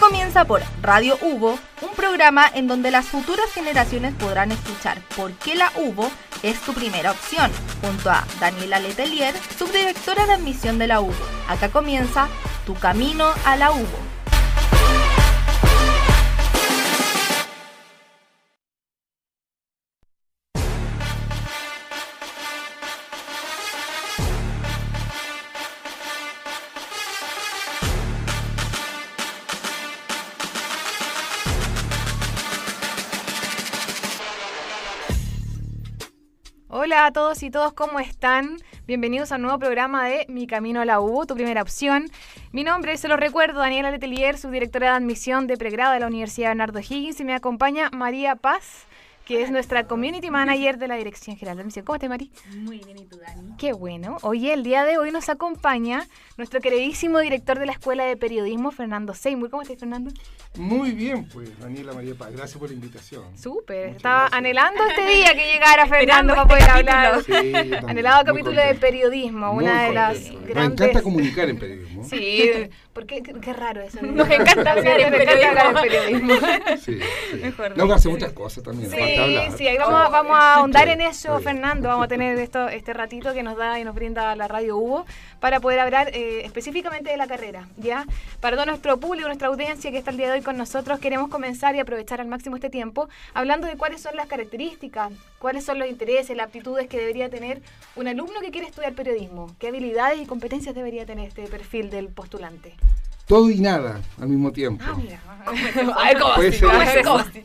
Comienza por Radio Hugo, un programa en donde las futuras generaciones podrán escuchar por qué la Hugo es tu primera opción, junto a Daniela Letelier, subdirectora de admisión de la Hugo. Acá comienza Tu Camino a la Hugo. A todos y todos, ¿cómo están? Bienvenidos a un nuevo programa de Mi Camino a la U, tu primera opción. Mi nombre, se lo recuerdo, Daniela Letelier, subdirectora de admisión de pregrado de la Universidad Bernardo Higgins y me acompaña María Paz que es nuestra community manager de la Dirección General de Admisión. ¿Cómo estás, Mari? Muy bien, ¿y tú, Dani? Qué bueno. Oye, el día de hoy nos acompaña nuestro queridísimo director de la Escuela de Periodismo, Fernando Seymour. ¿Cómo estás, Fernando? Muy bien, pues, Daniela María Paz. Gracias por la invitación. Súper. Estaba anhelando este día que llegara Fernando para poder hablar. Sí, Anhelado capítulo de periodismo, una de las grandes... Me encanta comunicar en periodismo. Sí, porque qué raro eso. Nos encanta hablar en periodismo. Sí, sí. Mejor. No, hace muchas cosas también. Sí, sí, ahí vamos, a, vamos a ahondar en eso, Fernando. Vamos a tener esto, este ratito que nos da y nos brinda la radio Hugo para poder hablar eh, específicamente de la carrera. ¿ya? Para todo nuestro público, nuestra audiencia que está el día de hoy con nosotros, queremos comenzar y aprovechar al máximo este tiempo hablando de cuáles son las características, cuáles son los intereses, las aptitudes que debería tener un alumno que quiere estudiar periodismo. ¿Qué habilidades y competencias debería tener este perfil del postulante? Todo y nada al mismo tiempo. Ah, mira.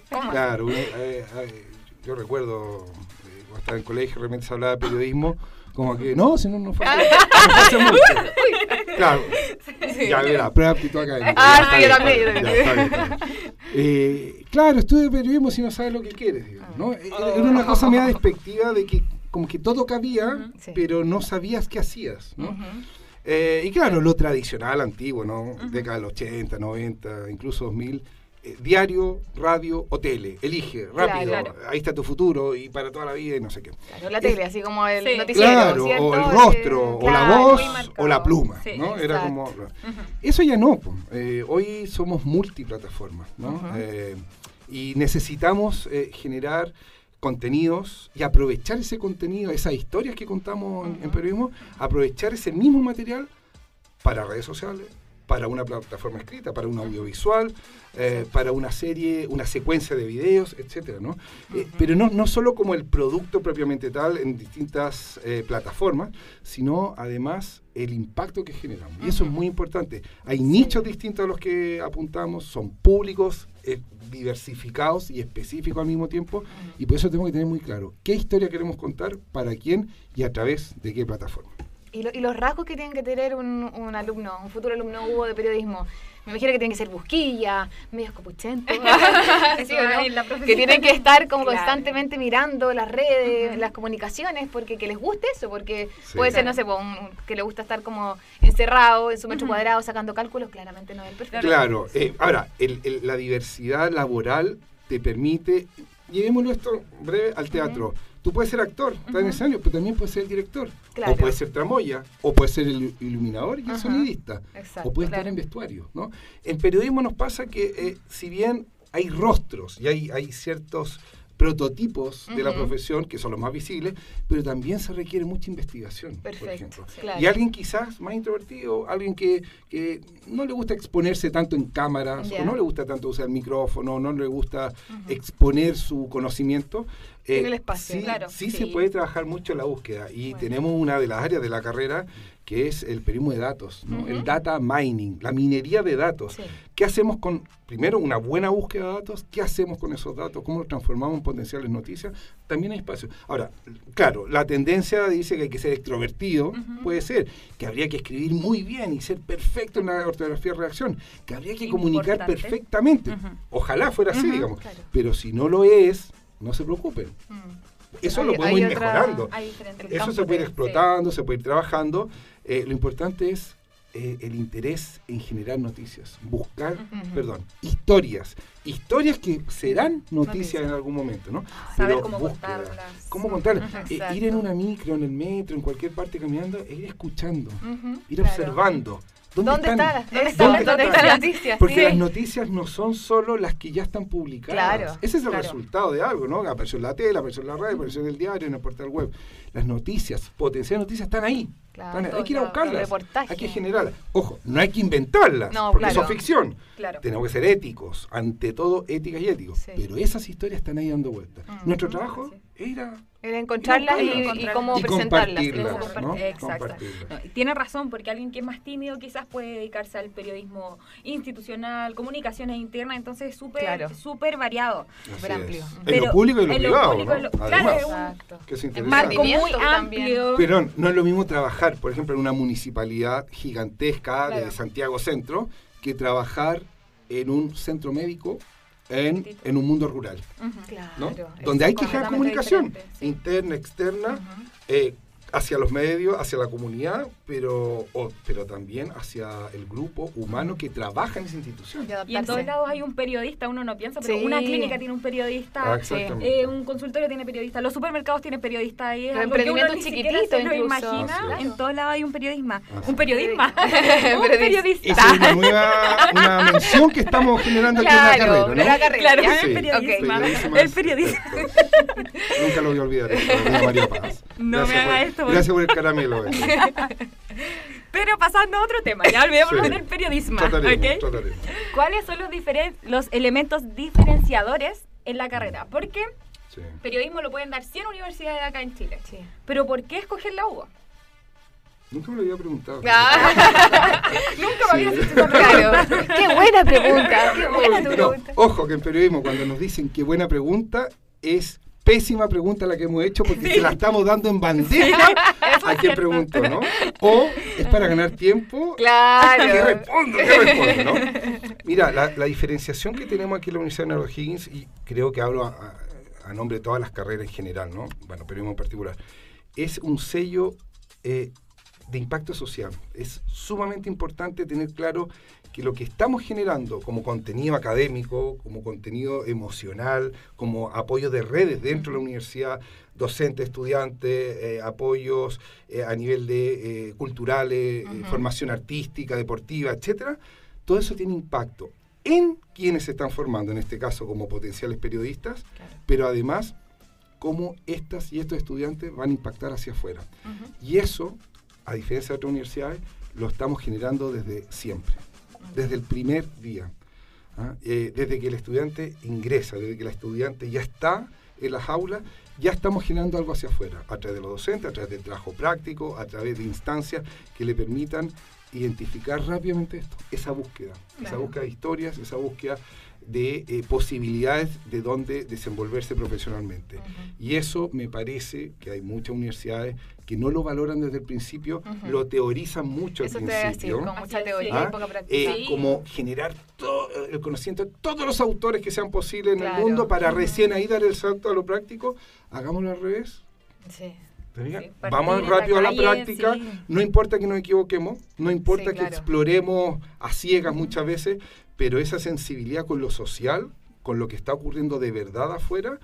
¿Cómo Claro, eh, eh, yo recuerdo eh, cuando estaba en colegio, realmente se hablaba de periodismo, como que no, si no, no fue. claro. Ya, mira, prueba aptitud acá. Ah, sí, yo también. Eh, claro, estudio periodismo si no sabes lo que quieres, digamos, ¿no? Era una cosa media despectiva de que como que todo cabía, pero no sabías qué hacías, ¿no? Eh, y claro, lo tradicional, antiguo, ¿no? Década del 80, 90, incluso 2000. Eh, diario, radio o tele. Elige, rápido. Ahí está tu futuro y para toda la vida y no sé qué. Claro, la tele, así como el noticiero. Claro, o el rostro, o la voz, o la pluma. ¿no? Era como. Eso ya no. Eh, hoy somos multiplataformas, ¿no? y necesitamos generar contenidos y aprovechar ese contenido, esas historias que contamos en, periodismo, aprovechar ese mismo material para redes sociales, para una plataforma escrita, para un audiovisual, eh, para una serie, una secuencia de videos, etcétera, ¿no? Eh, pero no, no solo como el producto propiamente tal en distintas eh, plataformas, sino además el impacto que generamos. Y eso es muy importante. Hay nichos distintos a los que apuntamos, son públicos, diversificados y específicos al mismo tiempo, y por eso tenemos que tener muy claro qué historia queremos contar, para quién y a través de qué plataforma. Y, los rasgos que tienen que tener un, un alumno, un futuro alumno Hugo de periodismo, me imagino que tienen que ser busquilla, medios copuchentos, que tienen que estar como constantemente mirando las redes, las comunicaciones, porque que les guste eso, porque puede ser, no sé, que le gusta estar como encerrado en su metro cuadrado sacando cálculos, claramente no es el perfecto. Claro, eh, ahora, la diversidad laboral te permite, llevémoslo esto breve al teatro. Tú puedes ser actor, está en escenario, pero también puedes ser el director. O puedes ser tramoya, o puedes ser el iluminador y el sonidista. o puedes estar en vestuario. ¿no? En periodismo nos pasa que, eh, si bien hay rostros y hay, hay ciertos prototipos de la profesión, que son los más visibles, pero también se requiere mucha investigación, por ejemplo. Y alguien quizás más introvertido, alguien que, que, no le gusta exponerse tanto en cámaras, o no le gusta tanto usar el micrófono, no le gusta exponer su conocimiento, eh, el espacio, sí, Sí, se puede trabajar mucho en la búsqueda. Y tenemos una de las áreas de la carrera que es el periodismo de datos, el data mining, la minería de datos. ¿Qué hacemos con, primero, una buena búsqueda de datos? ¿Qué hacemos con esos datos? ¿Cómo los transformamos en potenciales noticias? También hay espacio. Ahora, claro, la tendencia dice que hay que ser extrovertido, puede ser, que habría que escribir muy bien y ser perfecto en la ortografía de reacción, que habría que comunicar perfectamente. Ojalá fuera así, digamos. Pero si no lo es, no se preocupen. Eso lo podemos ir mejorando. Eso se puede ir explotando, se puede ir trabajando. Eh, lo importante es eh, el interés en generar noticias, buscar, perdón, historias, historias que serán noticias en algún momento, ¿no? Saber cómo contarlas. ¿Cómo contarlas? Eh, ir en una micro, en el metro, en cualquier parte caminando, e ir escuchando, ir observando ¿Dónde, está, la, noticia? Porque las noticias no son solo las que ya están publicadas. Ese es el resultado de algo, ¿no? Apareció en la tele, apareció en la radio, apareció en el diario, en el portal web. Las noticias, potenciales noticias, están ahí. hay que ir a buscarlas. Hay que generarlas. Ojo, no hay que inventarlas, porque eso es ficción. Tenemos que ser éticos, ante todo éticas y éticos. Pero esas historias están ahí dando vueltas. Mm. Nuestro trabajo era era encontrarlas y, cómo presentarlas. Exacto. tiene razón, porque alguien que es más tímido quizás puede dedicarse al periodismo institucional, comunicaciones internas, entonces es súper súper variado. Súper amplio. En lo público y en lo privado. ¿no? claro, Exacto. Que es marco muy amplio. Pero no es lo mismo trabajar, por ejemplo, en una municipalidad gigantesca de Santiago Centro, que trabajar en un centro médico en, en un mundo rural, ¿no? donde hay que generar comunicación interna, externa, eh, hacia los medios, hacia la comunidad, pero, pero también hacia el grupo humano que trabaja en esa institución. Y en todos lados hay un periodista, uno no piensa, pero una clínica tiene un periodista, ah, eh, un consultorio tiene periodista, los supermercados tienen periodistas. Y es emprendimiento chiquitito se lo imagina, en todos lados hay un periodismo. un periodismo. un periodista. Esa es una nueva una mención que estamos generando aquí en la carrera, ¿no? La carrera, claro, el periodismo. El periodismo. Nunca lo voy a olvidar, María Paz. No me haga esto. Gracias por el caramelo. Pero pasando a otro tema, ya olvidémonos del periodismo. ¿Cuáles son los, los elementos diferenciadores en la carrera? Porque periodismo lo pueden dar 100 universidades acá en Chile. Pero ¿por qué escoger la UBA? Nunca me lo había preguntado. Nunca me había hecho claro. Qué buena pregunta. Qué buena tu pregunta. Ojo que en periodismo cuando nos dicen qué buena pregunta es pésima pregunta la que hemos hecho porque se la estamos dando en bandeja a quien preguntó, ¿no? O es para ganar tiempo. Claro. ¿Qué respondo? ¿Qué respondo? ¿no? Mira, la, diferenciación que tenemos aquí en la Universidad de Nero Higgins, y creo que hablo a, nombre de todas las carreras en general, ¿no? Bueno, periodismo en particular, es un sello eh, de impacto social. Es sumamente importante tener claro que lo que estamos generando como contenido académico, como contenido emocional, como apoyo de redes dentro de la universidad, docentes, estudiantes, eh, apoyos eh, a nivel de eh, culturales, formación artística, deportiva, etcétera, todo eso tiene impacto en quienes se están formando, en este caso como potenciales periodistas, pero además cómo estas y estos estudiantes van a impactar hacia afuera. Y eso, a diferencia de otras universidades, lo estamos generando desde siempre desde el primer día. ¿ah? Eh, desde que el estudiante ingresa, desde que el estudiante ya está en las aulas, ya estamos generando algo hacia afuera, a través de los docentes, a través del trabajo práctico, a través de instancias que le permitan identificar rápidamente esto, esa búsqueda, esa búsqueda de historias, esa búsqueda de eh, posibilidades de dónde desenvolverse profesionalmente. Y eso me parece que hay muchas universidades que no lo valoran desde el principio, lo teorizan mucho al principio. con mucha teoría y poca práctica. Eh, como generar todo el conocimiento de todos los autores que sean posibles en el mundo para recién ahí dar el salto a lo práctico, hagámoslo al revés. Sí. Vamos rápido a la práctica, no importa que nos equivoquemos, no importa que exploremos a ciegas muchas veces, pero esa sensibilidad con lo social, con lo que está ocurriendo de verdad afuera,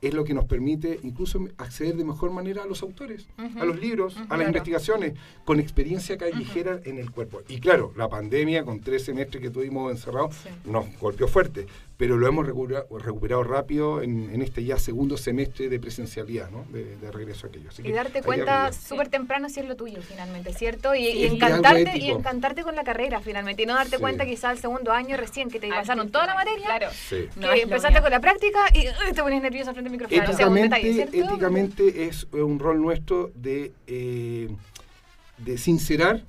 es lo que nos permite incluso acceder de mejor manera a los autores, a los libros, a las investigaciones, con experiencia callejera en el cuerpo. Y claro, la pandemia con tres semestres que tuvimos encerrados nos golpeó fuerte, pero lo hemos recuperado, rápido en, este ya segundo semestre de presencialidad, ¿no? de, regreso a aquello. y darte cuenta súper temprano si es lo tuyo, finalmente, ¿cierto? Y, encantarte, y encantarte con la carrera, finalmente, y no darte cuenta quizás el segundo año recién que te pasaron toda la materia, claro. que empezaste con la práctica y te pones nervioso frente al micrófono. Éticamente, éticamente es un rol nuestro de... Eh, de sincerar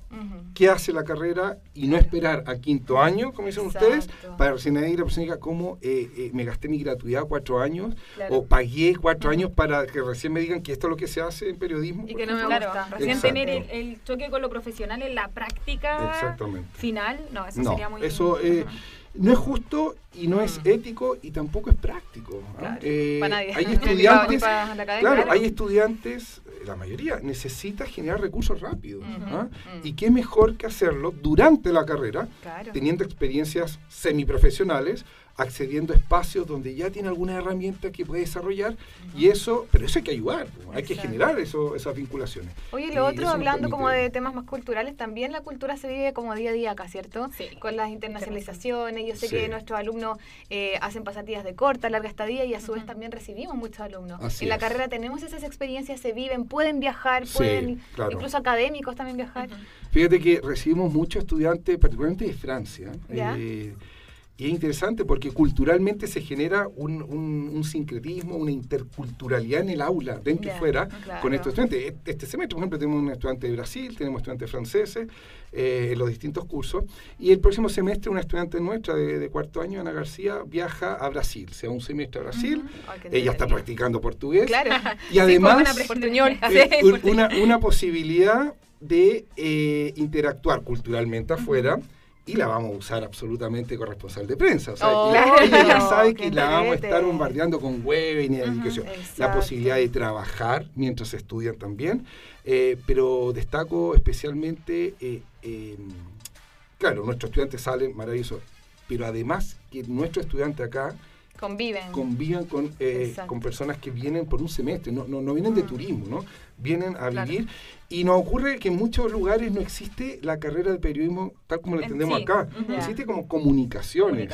qué hace la carrera y no esperar a quinto año, como dicen ustedes, para recién ahí la persona diga cómo eh, eh, me gasté mi gratuidad cuatro años o pagué cuatro años para que recién me digan que esto es lo que se hace en periodismo. Y que no me gusta. Recién tener el, choque con lo profesional en la práctica final, no, eso sería muy... Eso, eh, no es justo y no es mm. ético y tampoco es práctico. ¿ah? Eh, hay estudiantes, claro, hay estudiantes, la mayoría necesita generar recursos rápidos. ¿ah? Y qué mejor que hacerlo durante la carrera, teniendo experiencias semiprofesionales, accediendo a espacios donde ya tiene alguna herramienta que puede desarrollar y eso, pero eso hay que ayudar, hay que generar eso, esas vinculaciones. Oye, lo otro, hablando como de temas más culturales, también la cultura se vive como día a día acá, ¿cierto? Sí. Con las internacionalizaciones, yo sé que nuestros alumnos eh, hacen pasatillas de corta, larga estadía y a su vez también recibimos muchos alumnos. en la carrera tenemos esas experiencias, se viven, pueden viajar, pueden, incluso académicos también viajar. Fíjate que recibimos muchos estudiantes, particularmente de Francia. Eh, y es interesante porque culturalmente se genera un, un, sincretismo, una interculturalidad en el aula, dentro y fuera, con estos estudiantes. E-, este semestre, por ejemplo, tenemos un estudiante de Brasil, tenemos estudiantes franceses eh, en los distintos cursos. Y el próximo semestre, una estudiante nuestra de, cuarto año, Ana García, viaja a Brasil, sea un semestre a Brasil. Ella está practicando portugués. Claro. Y además, eh, una, una, posibilidad de eh, interactuar culturalmente afuera y la vamos a usar absolutamente con responsable de prensa. O sea, oh, ella ya sabe que la vamos a estar bombardeando con web y educación. La posibilidad de trabajar mientras estudian también. Eh, pero destaco especialmente, eh, em, claro, nuestros estudiantes salen maravillosos, pero además que nuestros estudiantes acá conviven, conviven con, eh, con personas que vienen por un semestre, no, no, no vienen de turismo, ¿no? Vienen a vivir. Y nos ocurre que en muchos lugares no existe la carrera de periodismo tal como la entendemos acá. Existe como comunicaciones.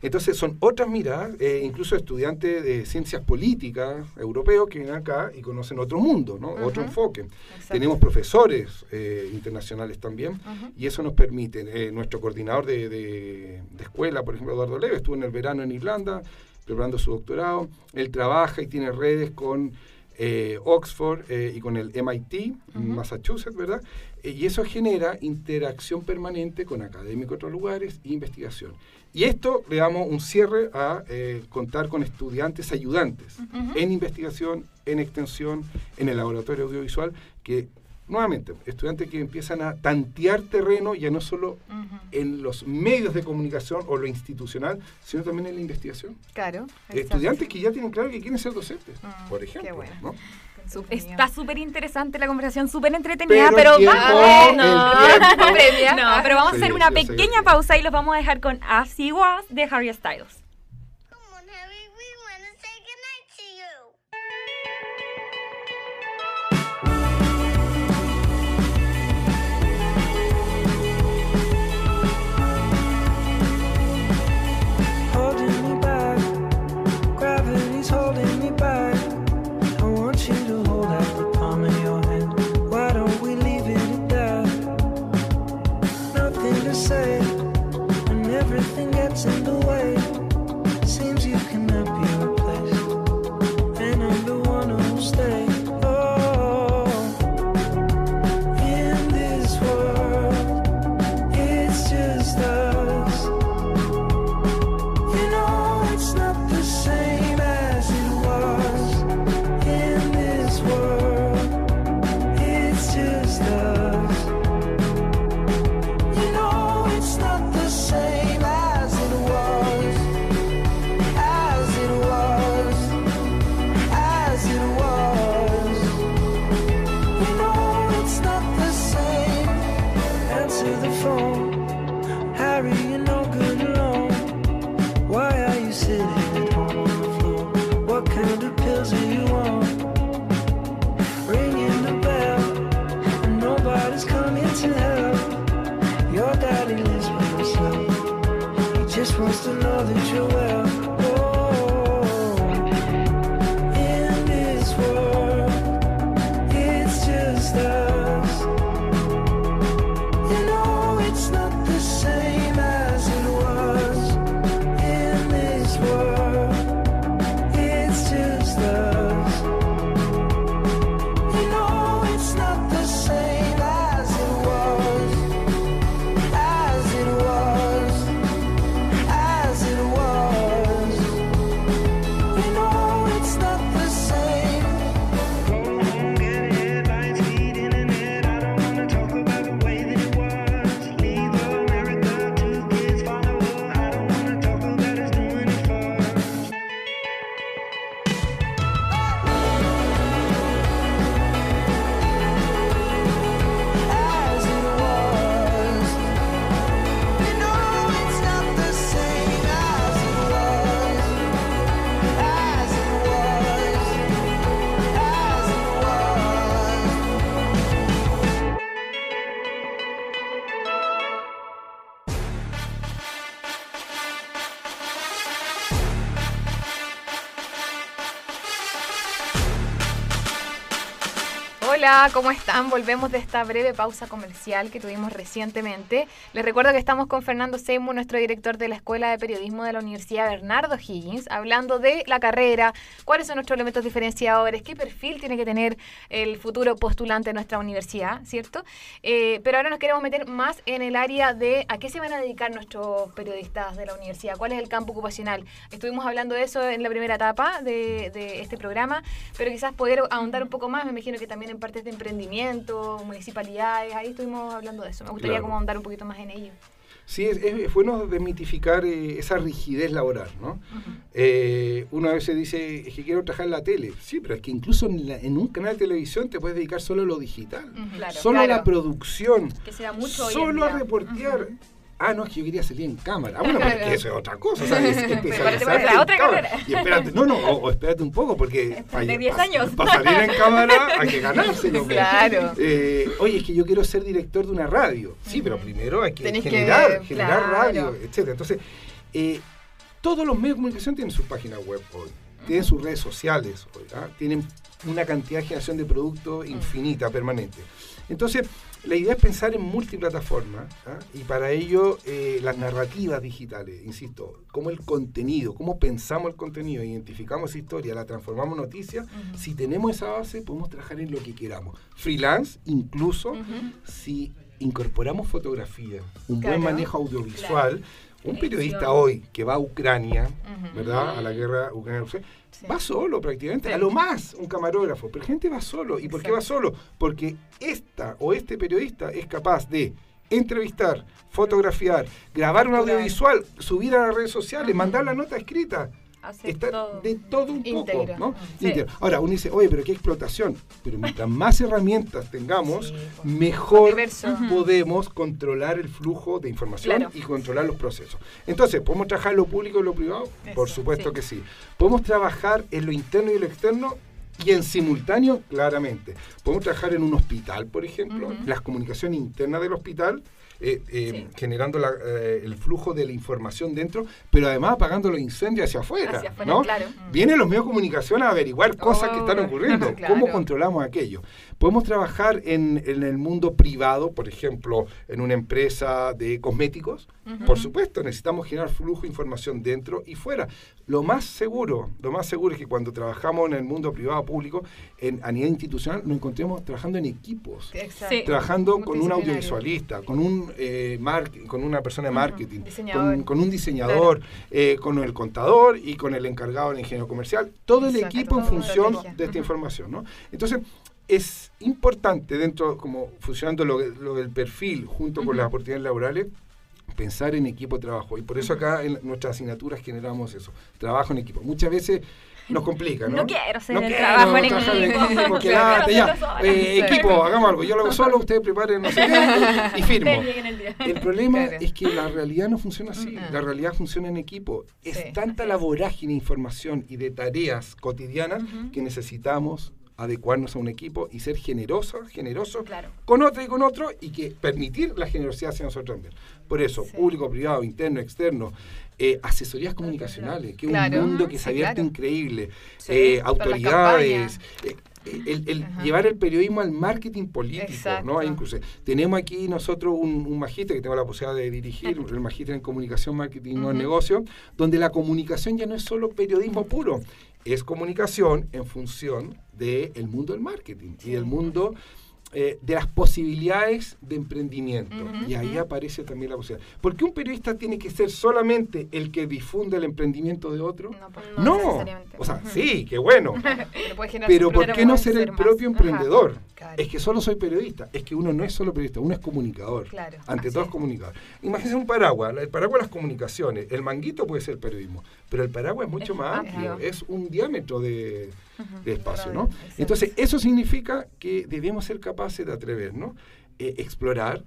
Entonces son otras miradas, eh, incluso estudiantes de ciencias políticas europeos que vienen acá y conocen otro mundo, ¿no? otro enfoque. Tenemos profesores eh, internacionales también y eso nos permite. Eh, nuestro coordinador de, de, de, escuela, por ejemplo, Eduardo Leve, estuvo en el verano en Irlanda preparando su doctorado. Él trabaja y tiene redes con eh, Oxford eh, y con el MIT, Massachusetts, ¿verdad? Eh, y eso genera interacción permanente con académicos de otros lugares e investigación. Y esto le damos un cierre a contar con estudiantes ayudantes en investigación, en extensión, en el laboratorio audiovisual, que nuevamente, estudiantes que empiezan a tantear terreno ya no solo en los medios de comunicación o lo institucional, sino también en la investigación. Claro. Estudiantes que ya tienen claro que quieren ser docentes, mm, por ejemplo. Está súper interesante la conversación, súper entretenida, pero, vamos, no, pero vamos a hacer una pequeña pausa y los vamos a dejar con As Was de Harry Styles. Hola, ¿cómo están? Volvemos de esta breve pausa comercial que tuvimos recientemente. Les recuerdo que estamos con Fernando Seymour, nuestro director de la Escuela de Periodismo de la Universidad Bernardo Higgins, hablando de la carrera, cuáles son nuestros elementos diferenciadores, qué perfil tiene que tener el futuro postulante de nuestra universidad, ¿cierto? Eh, pero ahora nos queremos meter más en el área de a qué se van a dedicar nuestros periodistas de la universidad, cuál es el campo ocupacional. Estuvimos hablando de eso en la primera etapa de, de este programa, pero quizás poder ahondar un poco más, me imagino que también en partes de emprendimiento, municipalidades, ahí estuvimos hablando de eso. Me gustaría como andar un poquito más en ello. Sí, es, bueno desmitificar eh, esa rigidez laboral, ¿no? Eh, uno a veces dice, es que quiero trabajar en la tele. Sí, pero es que incluso en, un canal de televisión te puedes dedicar solo a lo digital. solo a la producción. Que sea mucho Solo a reportear. Ah, no, es que yo quería salir en cámara. Ah, bueno, pero es que eso es otra cosa, ¿sabes? Especializarte en otra cámara. Y espérate, no, no, o, espérate un poco, porque... De 10 años. Para salir en cámara hay que ganárselo. Claro. Eh, oye, es que yo quiero ser director de una radio. Sí, pero primero hay que generar, generar radio, etc. Entonces, eh, todos los medios de comunicación tienen su página web hoy, tienen sus redes sociales hoy, ¿ah? tienen una cantidad de generación de producto infinita, permanente. Entonces, la idea es pensar en multiplataforma ¿ah? y para ello eh, las narrativas digitales, insisto, cómo el contenido, cómo pensamos el contenido, identificamos historia, la transformamos en noticia, si tenemos esa base podemos trabajar en lo que queramos. Freelance, incluso si incorporamos fotografía, un buen manejo audiovisual, un periodista hoy que va a Ucrania, ¿verdad? A la guerra ucraniana Va solo prácticamente, a lo más un camarógrafo, pero gente va solo. ¿Y por qué va solo? Porque esta o este periodista es capaz de entrevistar, fotografiar, grabar un audiovisual, subir a las redes sociales, mandar la nota escrita está de todo un poco, ¿no? Ahora, uno dice, oye, pero qué explotación. Pero mientras más herramientas tengamos, mejor podemos controlar el flujo de información y controlar los procesos. Entonces, ¿podemos trabajar en lo público y lo privado? Por supuesto que sí. ¿Podemos trabajar en lo interno y lo externo? Y en simultáneo, claramente. Podemos trabajar en un hospital, por ejemplo, las comunicaciones internas del hospital eh, eh, generando eh, el flujo de la información dentro, pero además apagando los incendios hacia afuera. ¿no? Mm. Vienen los medios de comunicación a averiguar cosas que están ocurriendo. ¿Cómo controlamos aquello? Podemos trabajar en, el mundo privado, por ejemplo, en una empresa de cosméticos. Por supuesto, necesitamos generar flujo de información dentro y fuera. Lo más seguro, lo más seguro es que cuando trabajamos en el mundo privado público, en, a nivel institucional, nos encontremos trabajando en equipos, trabajando con un audiovisualista, con un eh, con una persona de marketing, con, un diseñador, eh, con el contador y con el encargado del ingeniero comercial, todo el equipo en función de esta información. ¿no? Entonces, es importante dentro, como funcionando lo, del perfil junto con las oportunidades laborales, pensar en equipo de trabajo. Y por eso acá en nuestras asignaturas generamos eso, trabajo en equipo. Muchas veces nos complica, ¿no? No quiero hacer el trabajo en equipo. equipo ya. Eh, equipo, hagamos algo. Yo lo hago solo, ustedes preparen, no sé qué, y firmo. El problema es que la realidad no funciona así. La realidad funciona en equipo. Es tanta la vorágine de información y de tareas cotidianas que necesitamos adecuarnos a un equipo y ser generosos, generosos con otro y con otro y que permitir la generosidad hacia nosotros también. Por eso, público, privado, interno, externo, eh, asesorías comunicacionales, que es un mundo que se abierto increíble, eh, autoridades, eh, el, llevar el periodismo al marketing político, ¿no? Incluso tenemos aquí nosotros un, un magíster que tengo la posibilidad de dirigir, el magíster en comunicación, marketing y negocio, donde la comunicación ya no es solo periodismo puro, es comunicación en función del mundo del marketing y del mundo eh, de las posibilidades de emprendimiento. y ahí aparece también la posibilidad. ¿Por qué un periodista tiene que ser solamente el que difunde el emprendimiento de otro? No, pues, no, o sea, sí, qué bueno. pero, ¿por qué no ser el propio emprendedor? Es que solo soy periodista. Es que uno no es solo periodista, uno es comunicador. Ante todo es comunicador. Imagínense un paraguas. El paraguas las comunicaciones. El manguito puede ser periodismo. Pero el paraguas es mucho más amplio. Es un diámetro de de espacio, ¿no? Entonces, eso significa que debemos ser capaces de atrevernos, eh, explorar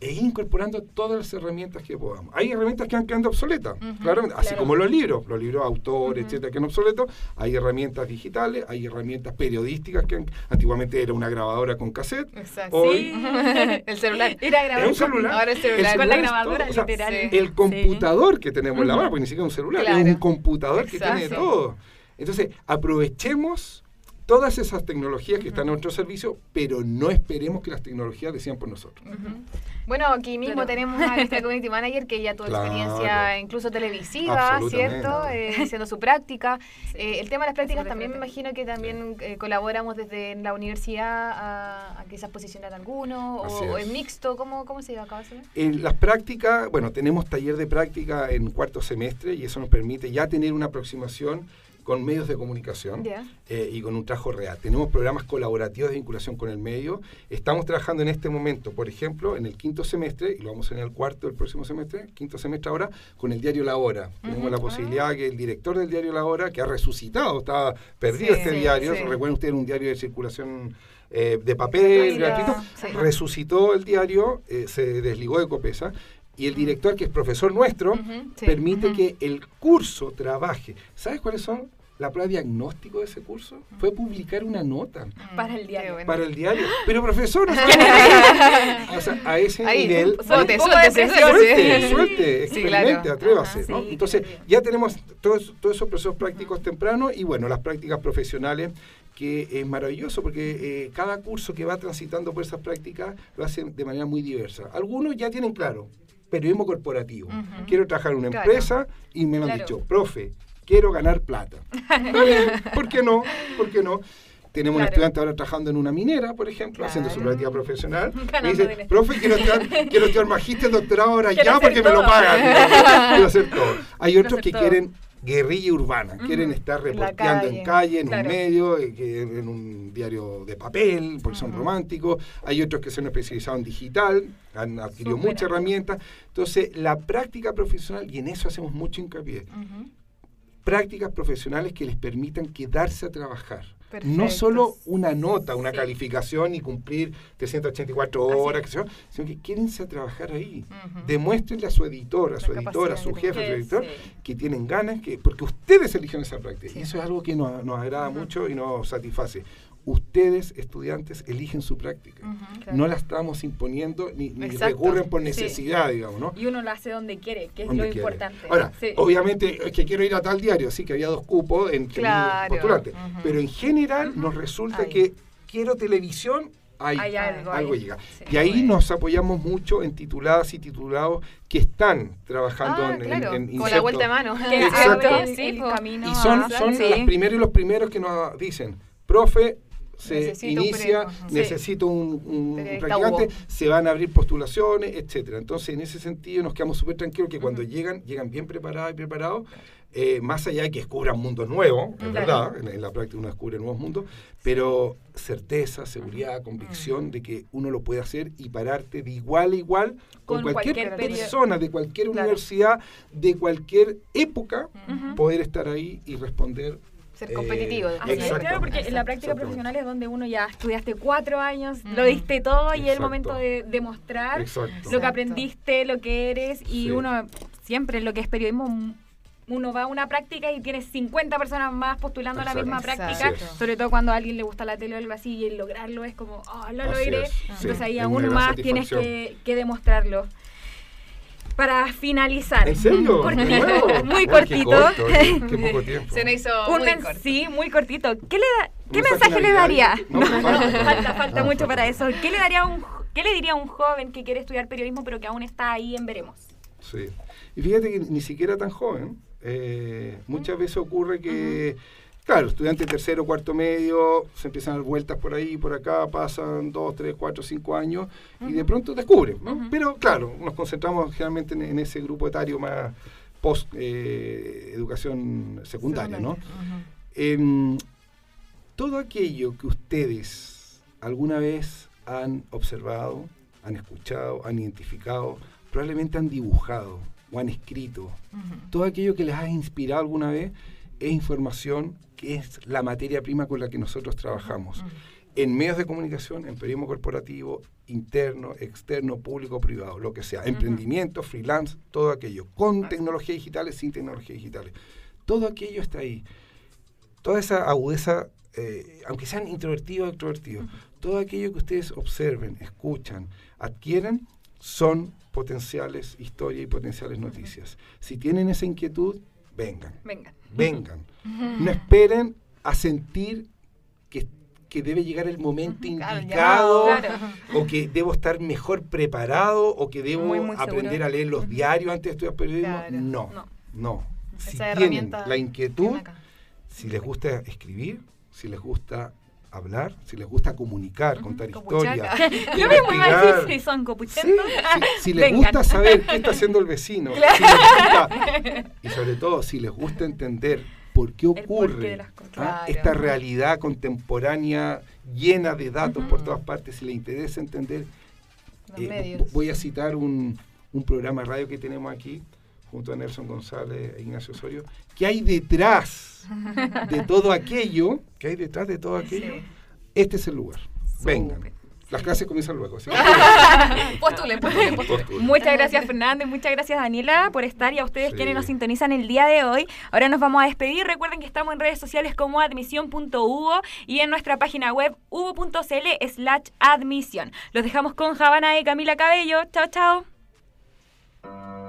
e ir incorporando todas las herramientas que podamos. Hay herramientas que han quedado obsoletas, claro, así como los libros, los libros de autor, etcétera, que han obsoletos. Hay herramientas digitales, hay herramientas periodísticas que antiguamente era una grabadora con cassette. Exacto. Hoy, el celular. Era grabador. un celular. Ahora el celular. con la grabadora, literal. El computador que tenemos en la mano, porque ni siquiera es un celular, es un computador que tiene todo. Entonces, aprovechemos todas esas tecnologías que están a nuestro servicio, pero no esperemos que las tecnologías decían por nosotros. Bueno, aquí mismo tenemos a nuestra community manager que ya tuvo experiencia incluso televisiva, ¿cierto? Eh, haciendo su práctica. Eh, el tema de las prácticas también me imagino que también eh, colaboramos desde la universidad a, quizás posicionar alguno o, en mixto, ¿cómo, cómo se lleva a cabo En las prácticas, bueno, tenemos taller de práctica en cuarto semestre y eso nos permite ya tener una aproximación con medios de comunicación eh, y con un trabajo real. Tenemos programas colaborativos de vinculación con el medio. Estamos trabajando en este momento, por ejemplo, en el quinto semestre, y lo vamos a en el cuarto del próximo semestre, quinto semestre ahora, con el diario La Hora. Tenemos la posibilidad que el director del diario La Hora, que ha resucitado, estaba perdido este diario, recuerden ustedes, un diario de circulación eh, de papel gratuito, resucitó el diario, eh, se desligó de Copesa y el director, que es profesor nuestro, permite que el curso trabaje. ¿Sabes cuáles son la prueba de diagnóstico de ese curso fue publicar una nota. Para el diario. Para el diario. Pero profesor, o sea, a ese nivel... Suerte, suerte, suerte, suerte, experimente, atrévase. Entonces, ya tenemos todos, todos esos procesos prácticos tempranos y bueno, las prácticas profesionales que es maravilloso porque eh, cada curso que va transitando por esas prácticas lo hacen de manera muy diversa. Algunos ya tienen claro, periodismo corporativo. Quiero trabajar en una empresa y me han dicho, profe, quiero ganar plata. ¿Por qué no? ¿Por qué no? Tenemos un estudiante ahora trabajando en una minera, por ejemplo, haciendo su práctica profesional. Me dice, profe, quiero estudiar, quiero estudiar magíster, doctorado ahora ya porque me lo pagan. quiero hacer todo. Hay otros que quieren guerrilla urbana, quieren estar reporteando en calle, en un medio, eh, en un diario de papel, porque son románticos. Hay otros que se han especializado en digital, han adquirido muchas herramientas. Entonces, la práctica profesional, y en eso hacemos mucho hincapié, prácticas profesionales que les permitan quedarse a trabajar. No solo una nota, una calificación y cumplir 384 horas, sino que quédense a trabajar ahí. Demuéstrenle a su editor, a su editor, a su jefe, a su editor, que tienen ganas, que porque ustedes eligen esa práctica. Y eso es algo que nos, nos agrada mucho y nos satisface ustedes, estudiantes, eligen su práctica. No la estamos imponiendo ni, recurren por necesidad, digamos, ¿no? Y uno lo hace donde quiere, que es lo importante. Ahora, obviamente es que quiero ir a tal diario, sí que había dos cupos en claro. postulantes, pero en general nos resulta que quiero televisión, hay, algo, llega. y ahí nos apoyamos mucho en tituladas y titulados que están trabajando ah, en, Con la vuelta de mano. y son, son los primeros y los primeros que nos dicen, profe, se inicia, necesito un, practicante, se van a abrir postulaciones, etcétera. Entonces, en ese sentido, nos quedamos súper tranquilos que cuando llegan, llegan bien preparados y preparados, eh, más allá de que descubran mundos nuevos, es verdad, en, la práctica uno descubre nuevos mundos, pero certeza, seguridad, convicción de que uno lo puede hacer y pararte de igual a igual con, cualquier, persona, de cualquier universidad, de cualquier época, poder estar ahí y responder ser competitivo. Eh, claro, porque en la práctica profesional es donde uno ya estudiaste cuatro años, lo diste todo y es el momento de demostrar lo que aprendiste, lo que eres y uno siempre lo que es periodismo uno va a una práctica y tienes 50 personas más postulando a la misma práctica, sobre todo cuando a alguien le gusta la tele o algo así y lograrlo es como, oh, lo logré. Entonces ahí aún más tienes que, que demostrarlo para finalizar. ¿En serio? muy cortito. qué, poco tiempo. Se me hizo un muy corto. Sí, muy cortito. ¿Qué, le da, qué mensaje le daría? No, falta, falta mucho para eso. ¿Qué le daría un ¿Qué le diría a un joven que quiere estudiar periodismo pero que aún está ahí en veremos? Sí. Y fíjate que ni siquiera tan joven. Eh, muchas veces ocurre que Claro, estudiante tercero, cuarto medio, se empiezan a dar vueltas por ahí, por acá, pasan dos, tres, cuatro, cinco años y de pronto descubren. ¿no? Pero claro, nos concentramos generalmente en, ese grupo etario más post eh, educación secundaria. ¿no? Em, todo aquello que ustedes alguna vez han observado, han escuchado, han identificado, probablemente han dibujado o han escrito, todo aquello que les ha inspirado alguna vez es información que es la materia prima con la que nosotros trabajamos. En medios de comunicación, en periodismo corporativo, interno, externo, público, privado, lo que sea. Emprendimiento, freelance, todo aquello. Con tecnología digitales, sin tecnología digitales. Todo aquello está ahí. Toda esa agudeza, eh, aunque sean introvertidos o extrovertidos, todo aquello que ustedes observen, escuchan, adquieren, son potenciales historias y potenciales noticias. Si tienen esa inquietud, vengan. Vengan. Vengan. No esperen a sentir que, que debe llegar el momento indicado, o que debo estar mejor preparado, o que debo aprender a leer los diarios antes de estudiar periodismo. No, no. Si tienen la inquietud, si les gusta escribir, si les gusta hablar, si les gusta comunicar, contar historias. Yo mismo iba a decir si son copuchentos. si, les gusta saber qué está haciendo el vecino. y sobre todo, si les gusta entender por qué ocurre ¿ah? esta realidad contemporánea llena de datos por todas partes, si les interesa entender, eh, voy a citar un, un programa de radio que tenemos aquí junto a Nelson González e Ignacio Osorio, ¿qué hay detrás de todo aquello? ¿Qué hay detrás de todo aquello? Este es el lugar. Vengan. Las clases comienzan luego. ¿sí? Muchas gracias Fernando y muchas gracias Daniela por estar y a ustedes quienes nos sintonizan el día de hoy. Ahora nos vamos a despedir. Recuerden que estamos en redes sociales como admisión.uvo y en nuestra página web uvo.cl slash admisión. Los dejamos con Javana y Camila Cabello. Chao, chao.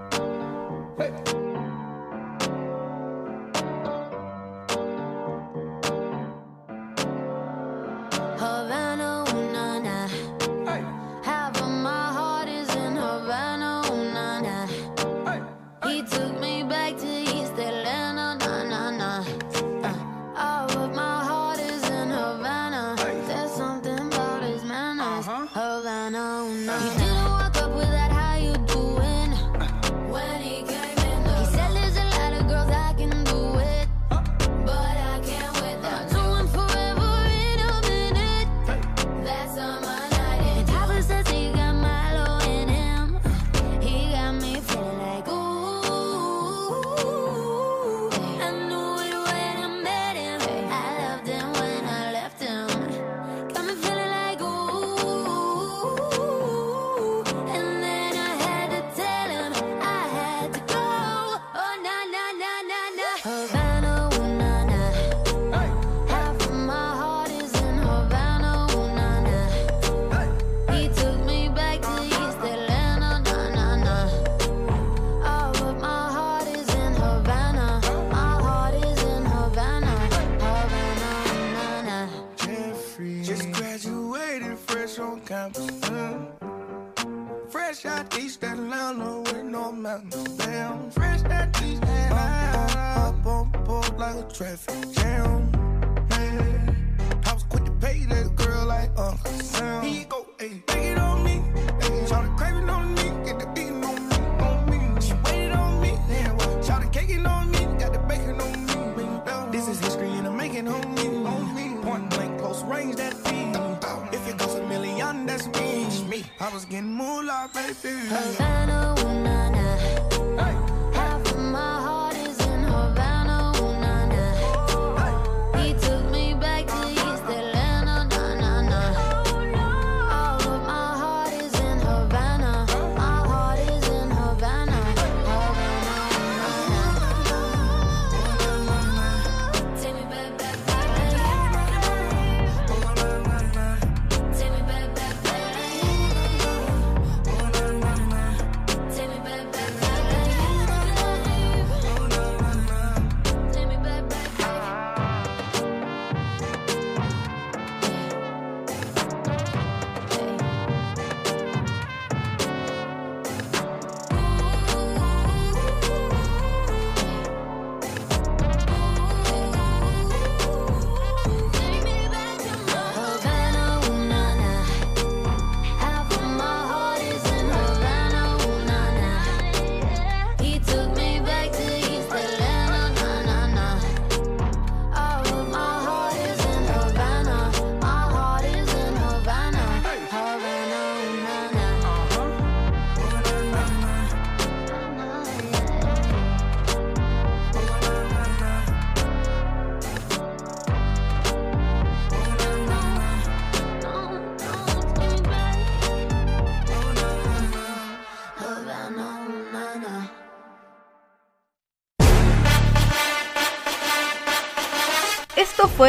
that's me. me. I was getting moolah, baby. Havana, ooh, nah, nah. Hey.